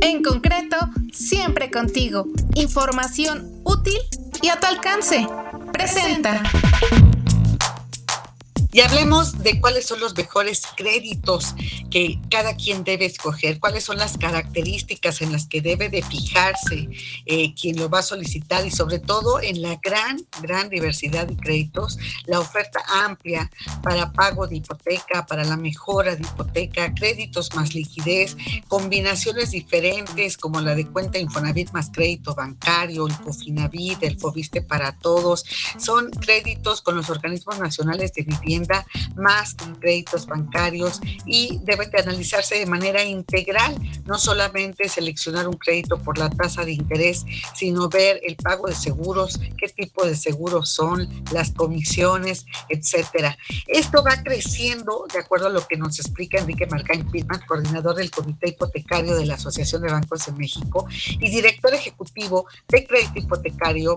En concreto, siempre contigo. Información útil y a tu alcance. Presenta. Y hablemos de cuáles son los mejores créditos que cada quien debe escoger, cuáles son las características en las que debe de fijarse eh, quien lo va a solicitar y sobre todo en la gran, gran diversidad de créditos, la oferta amplia para pago de hipoteca, para la mejora de hipoteca, créditos más liquidez, combinaciones diferentes como la de cuenta Infonavit más crédito bancario, el Cofinavit, el Fobiste para todos, son créditos con los organismos nacionales de vivienda más créditos bancarios y deben de analizarse de manera integral, no solamente seleccionar un crédito por la tasa de interés, sino ver el pago de seguros, qué tipo de seguros son, las comisiones, etcétera. Esto va creciendo de acuerdo a lo que nos explica Enrique Marcain Pitman, coordinador del Comité Hipotecario de la Asociación de Bancos de México y director ejecutivo de Crédito Hipotecario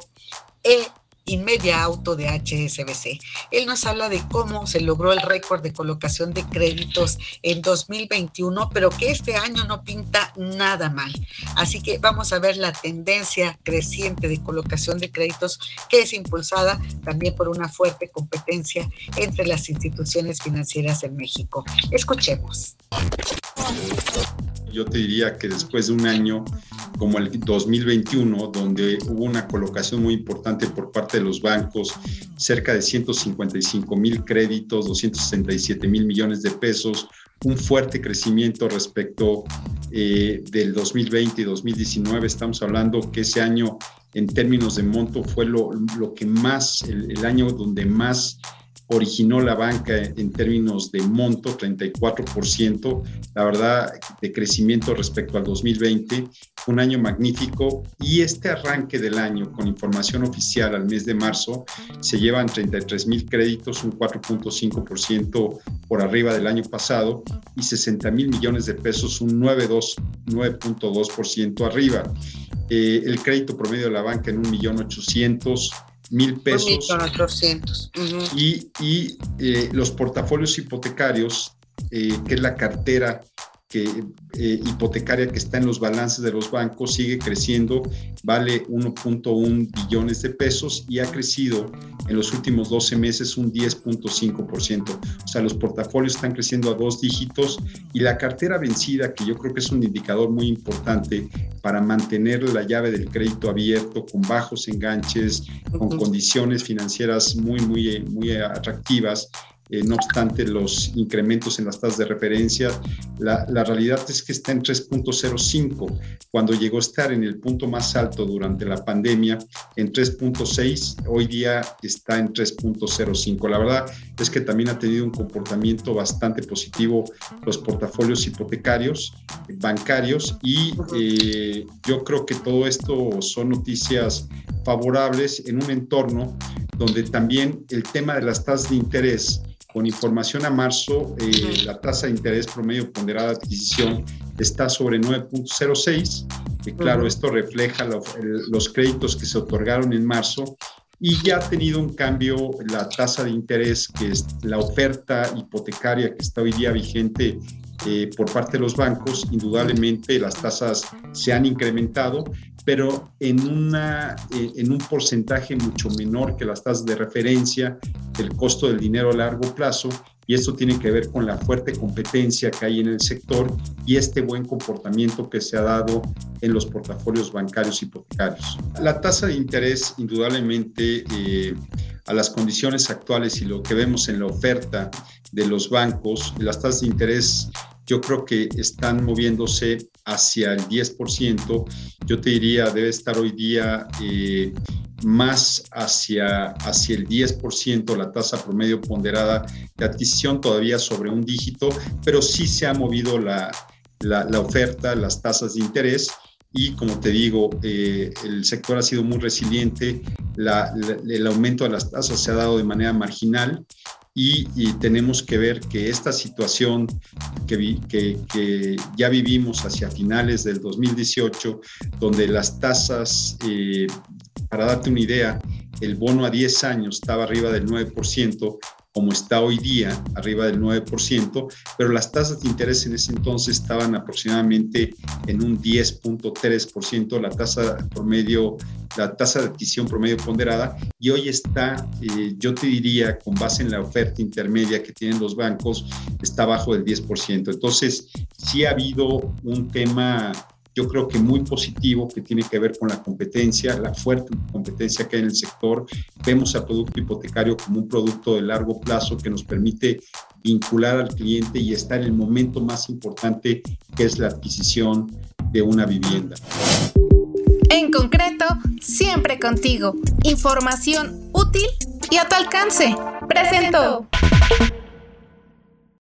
e Inmedia Auto de HSBC. Él nos habla de cómo se logró el récord de colocación de créditos en 2021, pero que este año no pinta nada mal. Así que vamos a ver la tendencia creciente de colocación de créditos que es impulsada también por una fuerte competencia entre las instituciones financieras en México. Escuchemos. Yo te diría que después de un año como el 2021, donde hubo una colocación muy importante por parte de los bancos, cerca de 155 mil créditos, 267 mil millones de pesos, un fuerte crecimiento respecto eh, del 2020 y 2019. Estamos hablando que ese año en términos de monto fue lo, lo que más, el año donde más originó la banca en términos de monto, 34%, la verdad, de crecimiento respecto al 2020, un año magnífico y este arranque del año con información oficial al mes de marzo se llevan 33 mil créditos, un 4.5% por arriba del año pasado y 60 mil millones de pesos, un 9.2% arriba. Eh, el crédito promedio de la banca en 1.800.000 mil pesos. Y, y eh, los portafolios hipotecarios, eh, que es la cartera que, eh, hipotecaria que está en los balances de los bancos sigue creciendo, vale 1.1 billones de pesos y ha crecido en los últimos 12 meses un 10.5%. O sea, los portafolios están creciendo a dos dígitos y la cartera vencida, que yo creo que es un indicador muy importante para mantener la llave del crédito abierto con bajos enganches, con condiciones financieras muy, muy, muy atractivas eh, no obstante los incrementos en las tasas de referencia, la, realidad es que está en 3.05, cuando llegó a estar en el punto más alto durante la pandemia, en 3.6, hoy día está en 3.05. La verdad es que también ha tenido un comportamiento bastante positivo los portafolios hipotecarios, bancarios, y eh, yo creo que todo esto son noticias favorables en un entorno donde también el tema de las tasas de interés con información a marzo, eh, la tasa de interés promedio ponderada de adquisición está sobre 9.06. que claro, esto refleja los créditos que se otorgaron en marzo y ya ha tenido un cambio la tasa de interés, que es la oferta hipotecaria que está hoy día vigente eh, por parte de los bancos. Indudablemente las tasas se han incrementado, pero en, una, eh, en un porcentaje mucho menor que las tasas de referencia, el costo del dinero a largo plazo, y esto tiene que ver con la fuerte competencia que hay en el sector y este buen comportamiento que se ha dado en los portafolios bancarios hipotecarios. La tasa de interés, indudablemente, eh, a las condiciones actuales y lo que vemos en la oferta de los bancos, las tasas de interés yo creo que están moviéndose hacia el 10%. Yo te diría, debe estar hoy día eh, más hacia, hacia el 10%, la tasa promedio ponderada de adquisición, todavía sobre un dígito, pero sí se ha movido la, la, oferta, las tasas de interés. Y como te digo, eh, el sector ha sido muy resiliente, el aumento de las tasas se ha dado de manera marginal y, tenemos que ver que esta situación que, que, ya vivimos hacia finales del 2018, donde las tasas, eh, para darte una idea, el bono a 10 años estaba arriba del 9%, como está hoy día, arriba del 9%, pero las tasas de interés en ese entonces estaban aproximadamente en un 10.3%, la tasa promedio, la tasa de adquisición promedio ponderada, y hoy está, eh, yo te diría, con base en la oferta intermedia que tienen los bancos, está bajo del 10%. Entonces, sí ha habido un tema yo creo que muy positivo que tiene que ver con la competencia, la fuerte competencia que hay en el sector. Vemos al producto hipotecario como un producto de largo plazo que nos permite vincular al cliente y estar en el momento más importante que es la adquisición de una vivienda. En concreto, siempre contigo. Información útil y a tu alcance. Presento.